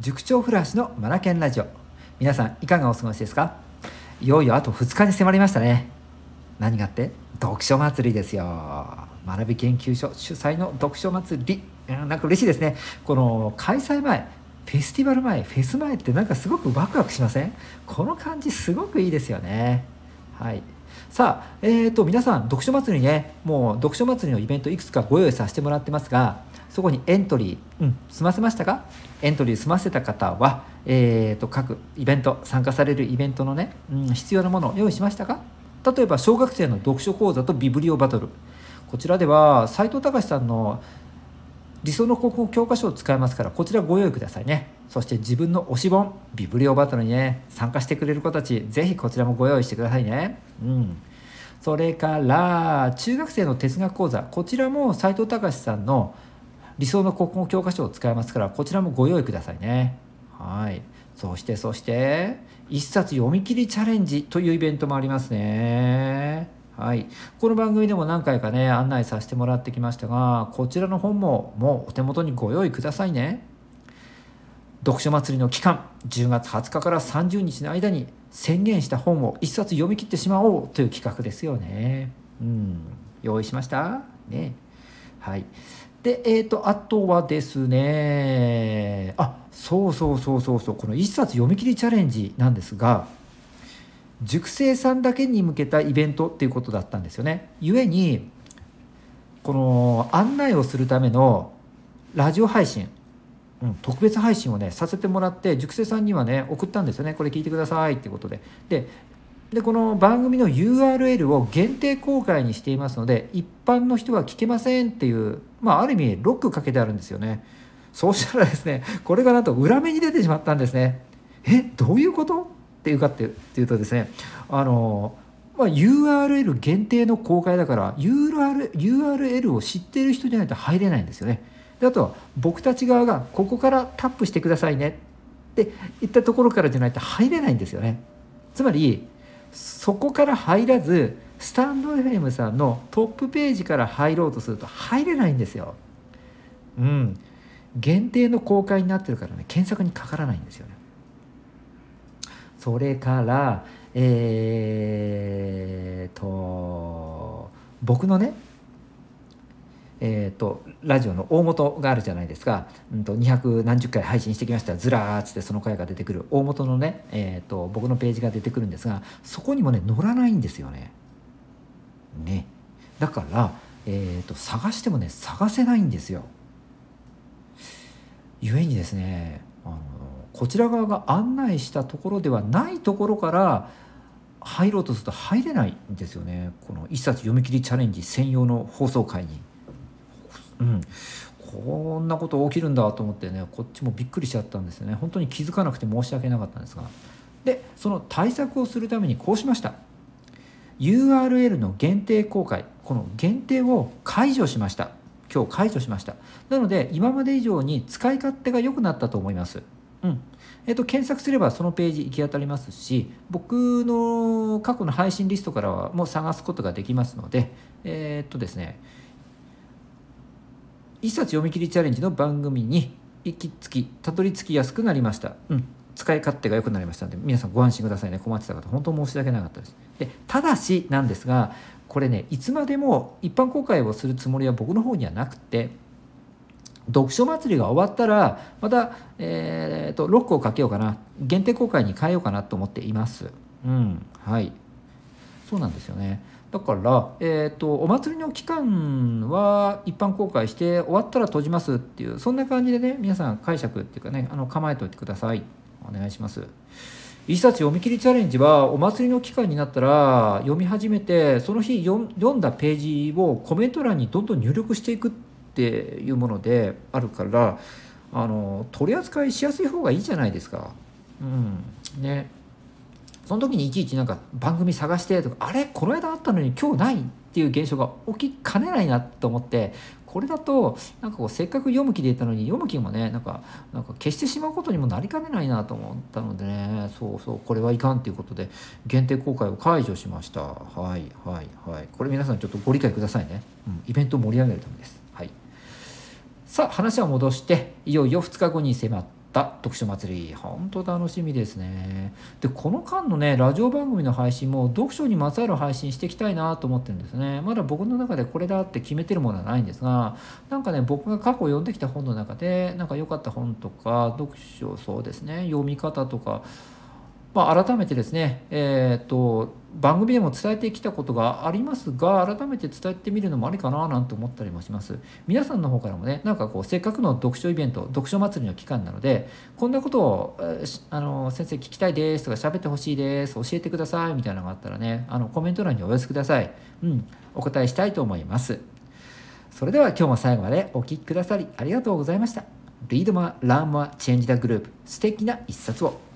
塾長古橋のマナケンラジオ。皆さんいかがお過ごしですか？いよいよあと2日に迫りましたね。何がって？読書祭りですよ。学び研究所主催の読書祭り。うんなんか嬉しいですね。この開催前フェスティバル前フェス前ってなんかすごくワクワクしません？この感じすごくいいですよね。はい。さあ、えーと、皆さん読書祭りねもう読書祭りのイベントいくつかご用意させてもらってますがそこにエントリー、うん、済ませましたか？エントリー済ませた方は、えーと、各イベント参加されるイベントのね、うん、必要なものを用意しましたか？例えば小学生の読書講座とビブリオバトル。こちらでは斎藤隆さんの理想の国語教科書を使いますからこちらご用意くださいね。そして自分の推し本ビブリオバトルにね参加してくれる子たちぜひこちらもご用意してくださいね。うん。それから中学生の哲学講座こちらも斎藤隆さんの理想の国語教科書を使いますからこちらもご用意くださいね。はい。そしてそして一冊読み切りチャレンジというイベントもありますね。はい、この番組でも何回かね案内させてもらってきましたがこちらの本ももうお手元にご用意くださいね。読書祭りの期間10月20日から30日の間に宣言した本を1冊読み切ってしまおうという企画ですよね。うん。用意しました？ね。はい。でえっ、ー、とあとはですねあそうそうそうそうそうこの1冊読み切りチャレンジなんですが塾生さんだけに向けたイベントっていうことだったんですよね。ゆえにこの案内をするためのラジオ配信、うん、特別配信をねさせてもらって塾生さんにはね送ったんですよねこれ聞いてくださいっていうことで。ででこの番組の URL を限定公開にしていますので一般の人は聞けませんっていうまあある意味ロックかけてあるんですよね。そうしたらですねこれがなんと裏目に出てしまったんですね。えどういうこと？っていうかっていうとですねあの、まあ、URL 限定の公開だから URL, URL を知っている人じゃないと入れないんですよね。であとは僕たち側がここからタップしてくださいねっていったところからじゃないと入れないんですよね。つまりそこから入らずスタンド FM さんのトップページから入ろうとすると入れないんですよ。うん。限定の公開になってるからね検索にかからないんですよね。それからえー、と僕のねえーと、ラジオの大元があるじゃないですか、うんと、200何十回配信してきましたずらーっつってその声が出てくる大元のね、えーと、僕のページが出てくるんですがそこにもね載らないんですよね。ねだから、えーと探してもね探せないんですよ。ゆえにですねあのこちら側が案内したところではないところから入ろうとすると入れないんですよね。この一冊読み切りチャレンジ専用の放送回に。うん、こんなこと起きるんだと思ってねこっちもびっくりしちゃったんですよね。本当に気づかなくて申し訳なかったんですが。でその対策をするためにこうしました。URL の限定公開。この限定を解除しました。今日解除しました。なので今まで以上に使い勝手が良くなったと思います。うん。えーと、検索すればそのページ行き当たりますし僕の過去の配信リストからはもう探すことができますのでえっ、とですね一冊読み切りチャレンジの番組に行き着きたどり着きやすくなりました、うん、使い勝手が良くなりましたので皆さんご安心くださいね。困ってた方本当申し訳なかったです。でただしなんですがこれねいつまでも一般公開をするつもりは僕の方にはなくて読書祭りが終わったらまた、えーと、ロックをかけようかな。限定公開に変えようかなと思っています。うん。はい。そうなんですよね。だから、えーと、お祭りの期間は一般公開して終わったら閉じますっていうそんな感じでね皆さん解釈っていうかねあの構えておいてください。お願いします。一冊読み切りチャレンジはお祭りの期間になったら読み始めてその日読んだページをコメント欄にどんどん入力していくっていうものであるからあの取り扱いしやすい方がいいじゃないですか。うん。ね。その時にいちいちなんか番組探してとかあれ？この間あったのに今日ないっていう現象が起きかねないなと思ってこれだとなんかこうせっかく読む気でいたのに読む気もねなんかなんか消してしまうことにもなりかねないなと思ったのでね。そうそうこれはいかんということで限定公開を解除しました。はいはいはい。これ皆さんちょっとご理解くださいね、うん、イベントを盛り上げるためです。さあ話は戻していよいよ2日後に迫った読書祭り。本当楽しみですね。でこの間のねラジオ番組の配信も読書にまつわる配信していきたいなと思ってるんですね。まだ僕の中でこれだって決めてるものはないんですがなんかね僕が過去読んできた本の中でなんか良かった本とか読書そうですね読み方とかまあ、改めてですね、えーと、番組でも伝えてきたことがありますが改めて伝えてみるのもありかななんて思ったりもします。皆さんの方からもねなんかこうせっかくの読書イベント読書祭りの期間なのでこんなことをあの先生聞きたいですとか喋ってほしいです教えてくださいみたいなのがあったらねあのコメント欄にお寄せください。うんお答えしたいと思います。それでは今日も最後までお聴きくださりありがとうございました。Read more, learn more, change the group 素敵な一冊を。